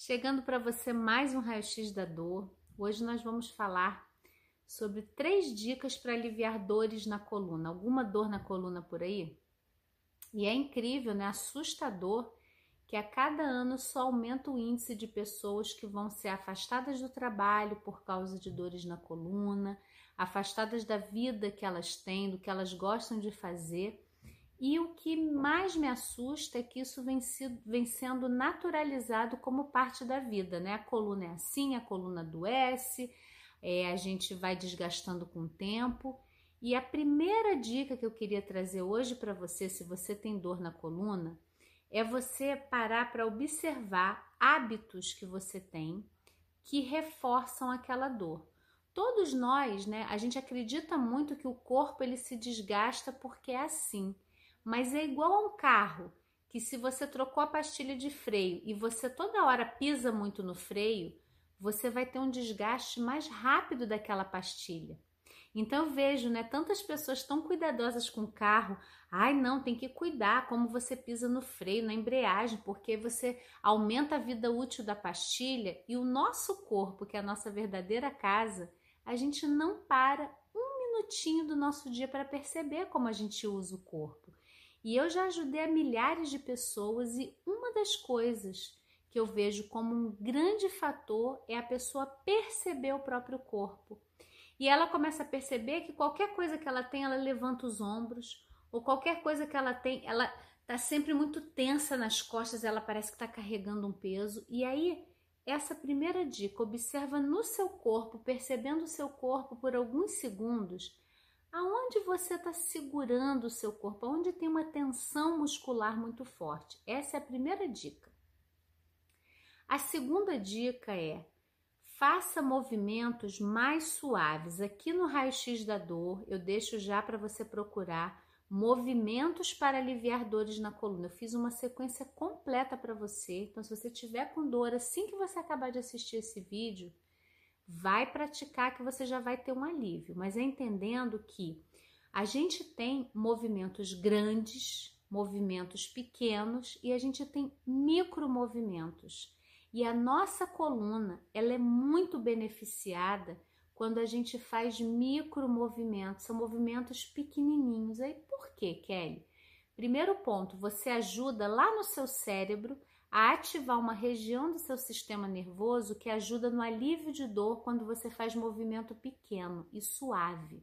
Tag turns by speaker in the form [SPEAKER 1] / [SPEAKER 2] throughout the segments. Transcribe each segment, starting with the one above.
[SPEAKER 1] Chegando para você mais um raio-x da dor. Hoje nós vamos falar sobre três dicas para aliviar dores na coluna. Alguma dor na coluna por aí? E é incrível, né? Assustador que a cada ano só aumenta o índice de pessoas que vão ser afastadas do trabalho por causa de dores na coluna, afastadas da vida que elas têm, do que elas gostam de fazer e o que mais me assusta é que isso vem, sido, vem sendo naturalizado como parte da vida, né? A coluna é assim, a coluna adoece, é, a gente vai desgastando com o tempo. E a primeira dica que eu queria trazer hoje para você, se você tem dor na coluna, é você parar para observar hábitos que você tem que reforçam aquela dor. Todos nós, né, a gente acredita muito que o corpo ele se desgasta porque é assim. Mas é igual a um carro que se você trocou a pastilha de freio e você toda hora pisa muito no freio, você vai ter um desgaste mais rápido daquela pastilha. Então eu vejo, né, tantas pessoas tão cuidadosas com o carro. Ai, não, tem que cuidar como você pisa no freio, na embreagem, porque você aumenta a vida útil da pastilha e o nosso corpo, que é a nossa verdadeira casa, a gente não para um minutinho do nosso dia para perceber como a gente usa o corpo. E eu já ajudei a milhares de pessoas e uma das coisas que eu vejo como um grande fator é a pessoa perceber o próprio corpo. E ela começa a perceber que qualquer coisa que ela tem, ela levanta os ombros, ou qualquer coisa que ela tem, ela tá sempre muito tensa nas costas, ela parece que está carregando um peso. E aí, essa primeira dica, observa no seu corpo, percebendo o seu corpo por alguns segundos Aonde você está segurando o seu corpo? Aonde tem uma tensão muscular muito forte? Essa é a primeira dica. A segunda dica é faça movimentos mais suaves. Aqui no raio-x da dor, eu deixo já para você procurar movimentos para aliviar dores na coluna. Eu fiz uma sequência completa para você. Então, se você tiver com dor assim que você acabar de assistir esse vídeo, vai praticar que você já vai ter um alívio, mas é entendendo que a gente tem movimentos grandes, movimentos pequenos e a gente tem micro movimentos. E a nossa coluna, ela é muito beneficiada quando a gente faz micro movimentos, são movimentos pequenininhos. Aí por quê, Kelly? Primeiro ponto, você ajuda lá no seu cérebro a ativar uma região do seu sistema nervoso que ajuda no alívio de dor quando você faz movimento pequeno e suave.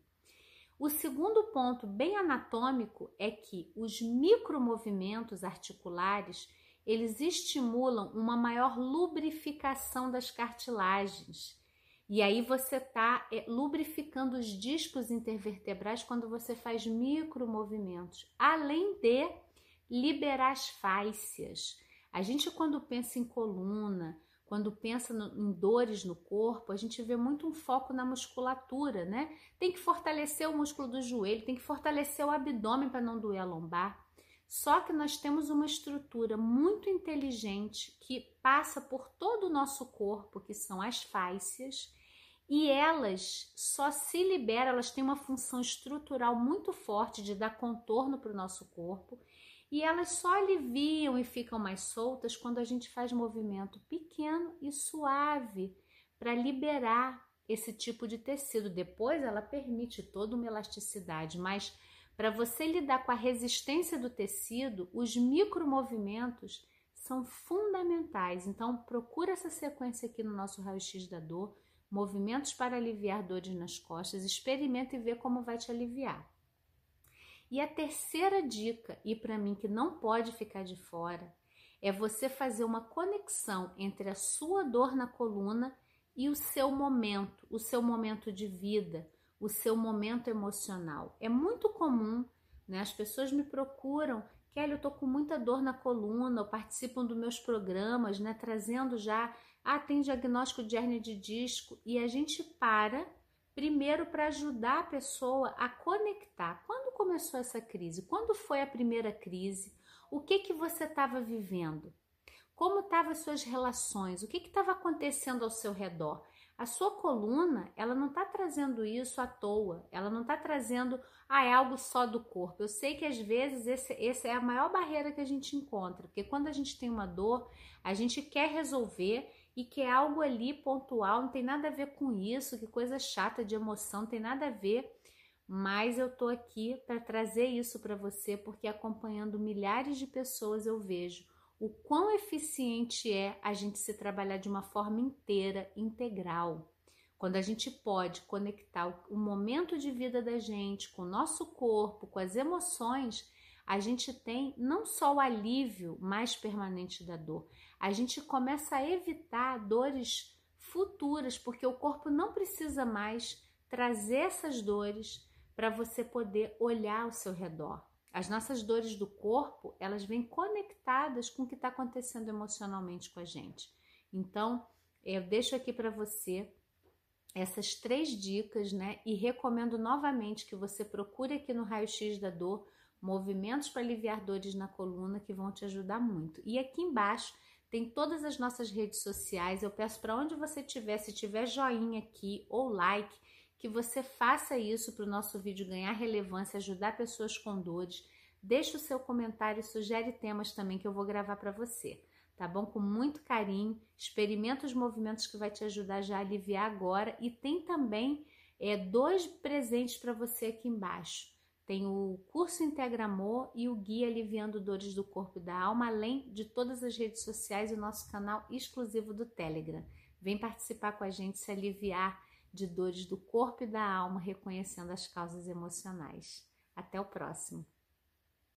[SPEAKER 1] O segundo ponto, bem anatômico, é que os micromovimentos articulares eles estimulam uma maior lubrificação das cartilagens. E aí você está é, lubrificando os discos intervertebrais quando você faz micromovimentos, além de liberar as fáscias. A gente, quando pensa em coluna, quando pensa no, em dores no corpo, a gente vê muito um foco na musculatura, né? Tem que fortalecer o músculo do joelho, tem que fortalecer o abdômen para não doer a lombar. Só que nós temos uma estrutura muito inteligente que passa por todo o nosso corpo, que são as fáscias, e elas só se liberam, elas têm uma função estrutural muito forte de dar contorno para o nosso corpo e elas só aliviam e ficam mais soltas quando a gente faz movimento pequeno e suave para liberar esse tipo de tecido. Depois ela permite toda uma elasticidade, mas para você lidar com a resistência do tecido, os micromovimentos são fundamentais. Então procura essa sequência aqui no nosso raio-x da dor, movimentos para aliviar dores nas costas, experimenta e vê como vai te aliviar. E a terceira dica, e para mim que não pode ficar de fora, é você fazer uma conexão entre a sua dor na coluna e o seu momento, o seu momento de vida, o seu momento emocional. É muito comum, né? As pessoas me procuram, Kelly, eu tô com muita dor na coluna, ou participam dos meus programas, né? Trazendo já, ah, tem diagnóstico de hernia de disco, e a gente para primeiro para ajudar a pessoa a conectar. Quando começou essa crise? Quando foi a primeira crise? O que que você estava vivendo? Como estavam as suas relações? O que estava acontecendo ao seu redor? A sua coluna, ela não está trazendo isso à toa, ela não está trazendo, ah, é algo só do corpo. Eu sei que às vezes esse, essa é a maior barreira que a gente encontra, porque quando a gente tem uma dor, a gente quer resolver e que é algo ali pontual, não tem nada a ver com isso, que coisa chata de emoção, não tem nada a ver. Mas eu tô aqui para trazer isso para você, porque acompanhando milhares de pessoas eu vejo o quão eficiente é a gente se trabalhar de uma forma inteira, integral. Quando a gente pode conectar o momento de vida da gente com o nosso corpo, com as emoções, a gente tem não só o alívio mais permanente da dor, a gente começa a evitar dores futuras, porque o corpo não precisa mais trazer essas dores para você poder olhar ao seu redor. As nossas dores do corpo, elas vêm conectadas com o que está acontecendo emocionalmente com a gente. Então, eu deixo aqui para você essas três dicas, né? E recomendo novamente que você procure aqui no raio-x da dor movimentos para aliviar dores na coluna que vão te ajudar muito. E aqui embaixo tem todas as nossas redes sociais. Eu peço para onde você estiver, se tiver joinha aqui ou like, que você faça isso para o nosso vídeo ganhar relevância, ajudar pessoas com dores. Deixe o seu comentário e sugere temas também que eu vou gravar para você, tá bom? Com muito carinho. Experimenta os movimentos que vai te ajudar já a aliviar agora. E tem também é, dois presentes para você aqui embaixo. Tem o curso Integra Amor e o guia Aliviando Dores do Corpo e da Alma, além de todas as redes sociais e o nosso canal exclusivo do Telegram. Vem participar com a gente se aliviar de dores do corpo e da alma, reconhecendo as causas emocionais. Até o próximo!